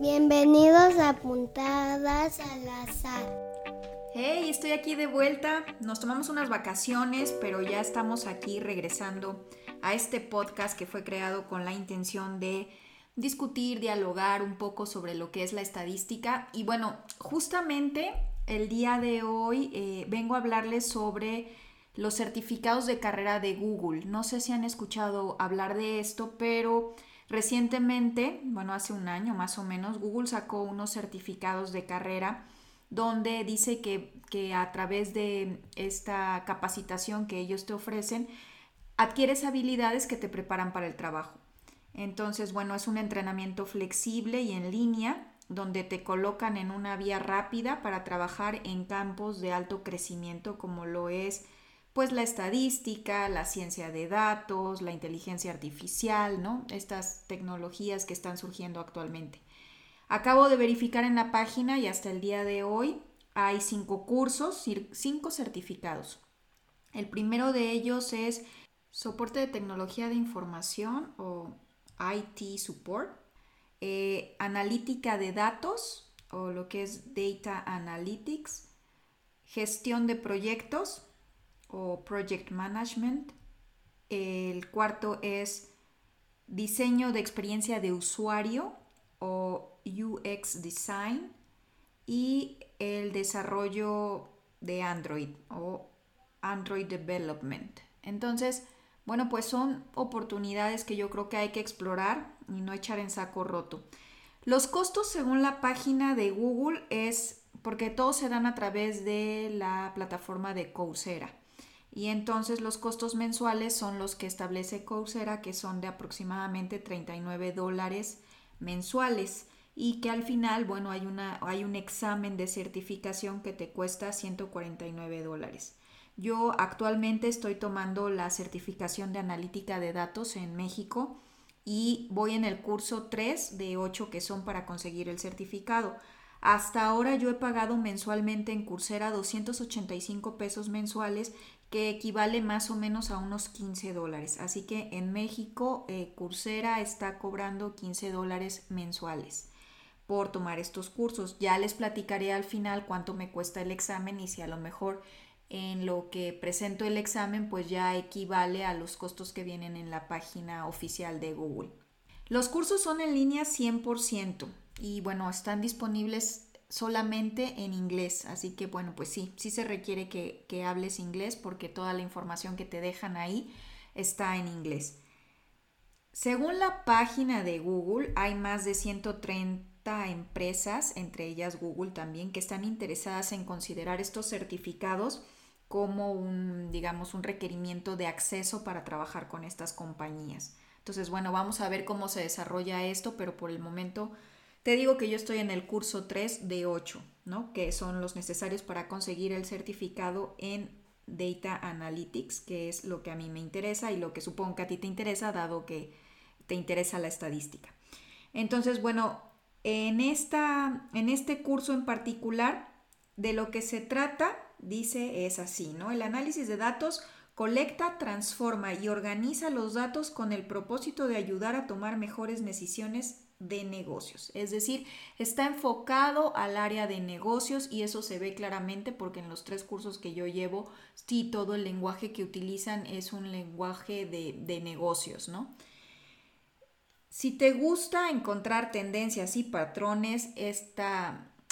Bienvenidos a Puntadas al Azar. Hey, estoy aquí de vuelta. Nos tomamos unas vacaciones, pero ya estamos aquí regresando a este podcast que fue creado con la intención de discutir, dialogar un poco sobre lo que es la estadística. Y bueno, justamente el día de hoy eh, vengo a hablarles sobre los certificados de carrera de Google. No sé si han escuchado hablar de esto, pero recientemente, bueno, hace un año más o menos, Google sacó unos certificados de carrera donde dice que, que a través de esta capacitación que ellos te ofrecen, adquieres habilidades que te preparan para el trabajo. Entonces, bueno, es un entrenamiento flexible y en línea donde te colocan en una vía rápida para trabajar en campos de alto crecimiento como lo es pues la estadística, la ciencia de datos, la inteligencia artificial, ¿no? Estas tecnologías que están surgiendo actualmente. Acabo de verificar en la página y hasta el día de hoy hay cinco cursos, cinco certificados. El primero de ellos es soporte de tecnología de información o IT support, eh, analítica de datos o lo que es data analytics, gestión de proyectos o project management. El cuarto es diseño de experiencia de usuario o UX Design y el desarrollo de Android o Android Development. Entonces, bueno, pues son oportunidades que yo creo que hay que explorar y no echar en saco roto. Los costos según la página de Google es porque todos se dan a través de la plataforma de Coursera. Y entonces los costos mensuales son los que establece Coursera, que son de aproximadamente 39 dólares mensuales y que al final, bueno, hay, una, hay un examen de certificación que te cuesta 149 dólares. Yo actualmente estoy tomando la certificación de analítica de datos en México y voy en el curso 3 de 8 que son para conseguir el certificado. Hasta ahora yo he pagado mensualmente en Coursera 285 pesos mensuales que equivale más o menos a unos 15 dólares. Así que en México eh, Coursera está cobrando 15 dólares mensuales por tomar estos cursos. Ya les platicaré al final cuánto me cuesta el examen y si a lo mejor en lo que presento el examen pues ya equivale a los costos que vienen en la página oficial de Google. Los cursos son en línea 100% y bueno, están disponibles solamente en inglés, así que bueno, pues sí, sí se requiere que, que hables inglés porque toda la información que te dejan ahí está en inglés. Según la página de Google, hay más de 130 empresas, entre ellas Google también, que están interesadas en considerar estos certificados como un, digamos, un requerimiento de acceso para trabajar con estas compañías. Entonces, bueno, vamos a ver cómo se desarrolla esto, pero por el momento te digo que yo estoy en el curso 3 de 8, ¿no? Que son los necesarios para conseguir el certificado en Data Analytics, que es lo que a mí me interesa y lo que supongo que a ti te interesa, dado que te interesa la estadística. Entonces, bueno, en, esta, en este curso en particular, de lo que se trata, dice, es así, ¿no? El análisis de datos colecta, transforma y organiza los datos con el propósito de ayudar a tomar mejores decisiones de negocios. Es decir, está enfocado al área de negocios y eso se ve claramente porque en los tres cursos que yo llevo, sí, todo el lenguaje que utilizan es un lenguaje de, de negocios, ¿no? Si te gusta encontrar tendencias y patrones,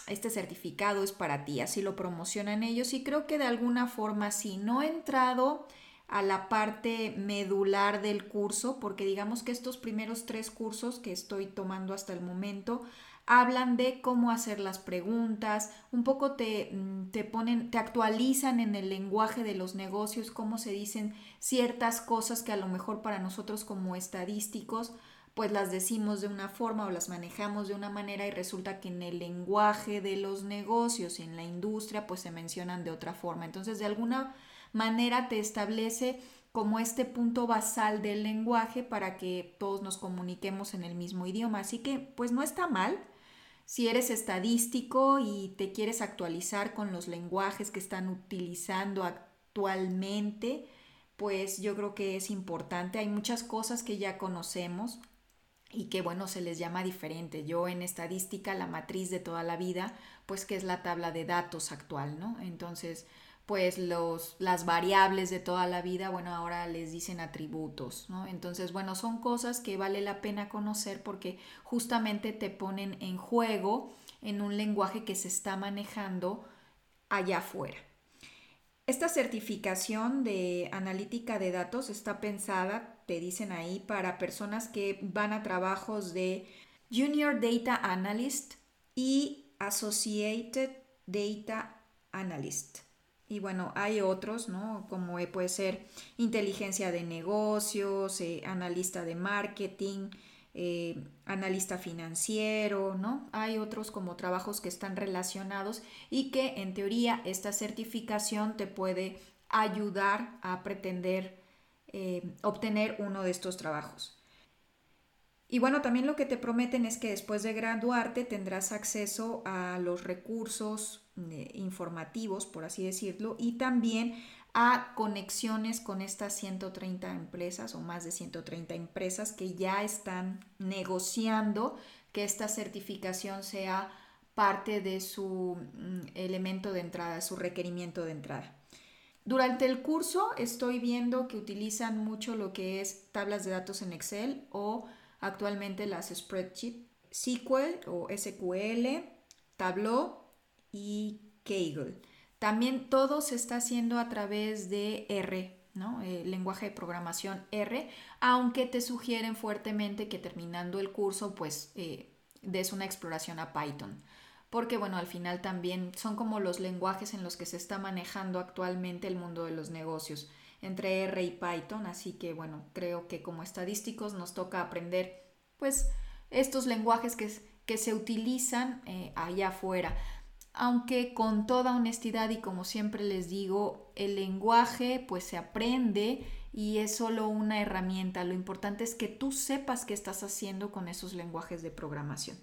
este certificado es para ti, así lo promocionan ellos. Y creo que de alguna forma sí, no he entrado a la parte medular del curso, porque digamos que estos primeros tres cursos que estoy tomando hasta el momento hablan de cómo hacer las preguntas, un poco te, mm, te, ponen, te actualizan en el lenguaje de los negocios, cómo se dicen ciertas cosas que a lo mejor para nosotros como estadísticos pues las decimos de una forma o las manejamos de una manera y resulta que en el lenguaje de los negocios y en la industria pues se mencionan de otra forma. Entonces de alguna manera te establece como este punto basal del lenguaje para que todos nos comuniquemos en el mismo idioma. Así que pues no está mal. Si eres estadístico y te quieres actualizar con los lenguajes que están utilizando actualmente, pues yo creo que es importante. Hay muchas cosas que ya conocemos y que bueno, se les llama diferente. Yo en estadística, la matriz de toda la vida, pues que es la tabla de datos actual, ¿no? Entonces, pues los, las variables de toda la vida, bueno, ahora les dicen atributos, ¿no? Entonces, bueno, son cosas que vale la pena conocer porque justamente te ponen en juego en un lenguaje que se está manejando allá afuera. Esta certificación de analítica de datos está pensada, te dicen ahí, para personas que van a trabajos de Junior Data Analyst y Associated Data Analyst. Y bueno, hay otros, ¿no? Como puede ser inteligencia de negocios, eh, analista de marketing, eh, analista financiero, ¿no? Hay otros como trabajos que están relacionados y que en teoría esta certificación te puede ayudar a pretender eh, obtener uno de estos trabajos. Y bueno, también lo que te prometen es que después de graduarte tendrás acceso a los recursos eh, informativos, por así decirlo, y también a conexiones con estas 130 empresas o más de 130 empresas que ya están negociando que esta certificación sea parte de su mm, elemento de entrada, su requerimiento de entrada. Durante el curso estoy viendo que utilizan mucho lo que es tablas de datos en Excel o actualmente las spreadsheet, SQL o SQL, Tableau y Kaggle. También todo se está haciendo a través de R, ¿no? El lenguaje de programación R, aunque te sugieren fuertemente que terminando el curso, pues eh, des una exploración a Python. Porque, bueno, al final también son como los lenguajes en los que se está manejando actualmente el mundo de los negocios, entre R y Python. Así que, bueno, creo que como estadísticos nos toca aprender, pues, estos lenguajes que, que se utilizan eh, allá afuera aunque con toda honestidad y como siempre les digo, el lenguaje pues se aprende y es solo una herramienta. Lo importante es que tú sepas qué estás haciendo con esos lenguajes de programación.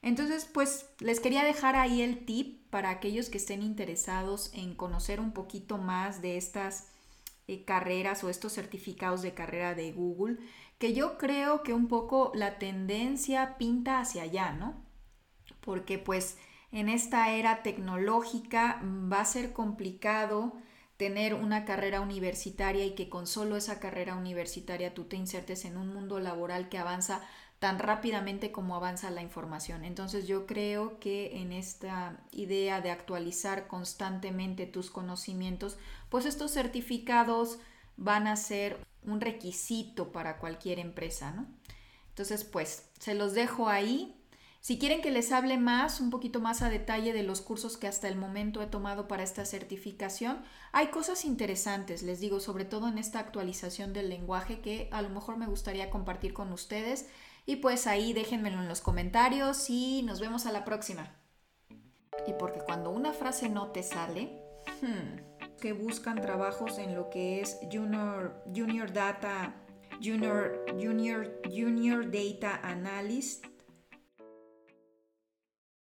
Entonces, pues les quería dejar ahí el tip para aquellos que estén interesados en conocer un poquito más de estas eh, carreras o estos certificados de carrera de Google, que yo creo que un poco la tendencia pinta hacia allá, ¿no? Porque pues en esta era tecnológica va a ser complicado tener una carrera universitaria y que con solo esa carrera universitaria tú te insertes en un mundo laboral que avanza tan rápidamente como avanza la información. Entonces yo creo que en esta idea de actualizar constantemente tus conocimientos, pues estos certificados van a ser un requisito para cualquier empresa, ¿no? Entonces, pues se los dejo ahí si quieren que les hable más, un poquito más a detalle de los cursos que hasta el momento he tomado para esta certificación, hay cosas interesantes, les digo, sobre todo en esta actualización del lenguaje que a lo mejor me gustaría compartir con ustedes. Y pues ahí déjenmelo en los comentarios y nos vemos a la próxima. Y porque cuando una frase no te sale, hmm, que buscan trabajos en lo que es Junior, junior Data, Junior, Junior, Junior Data Analyst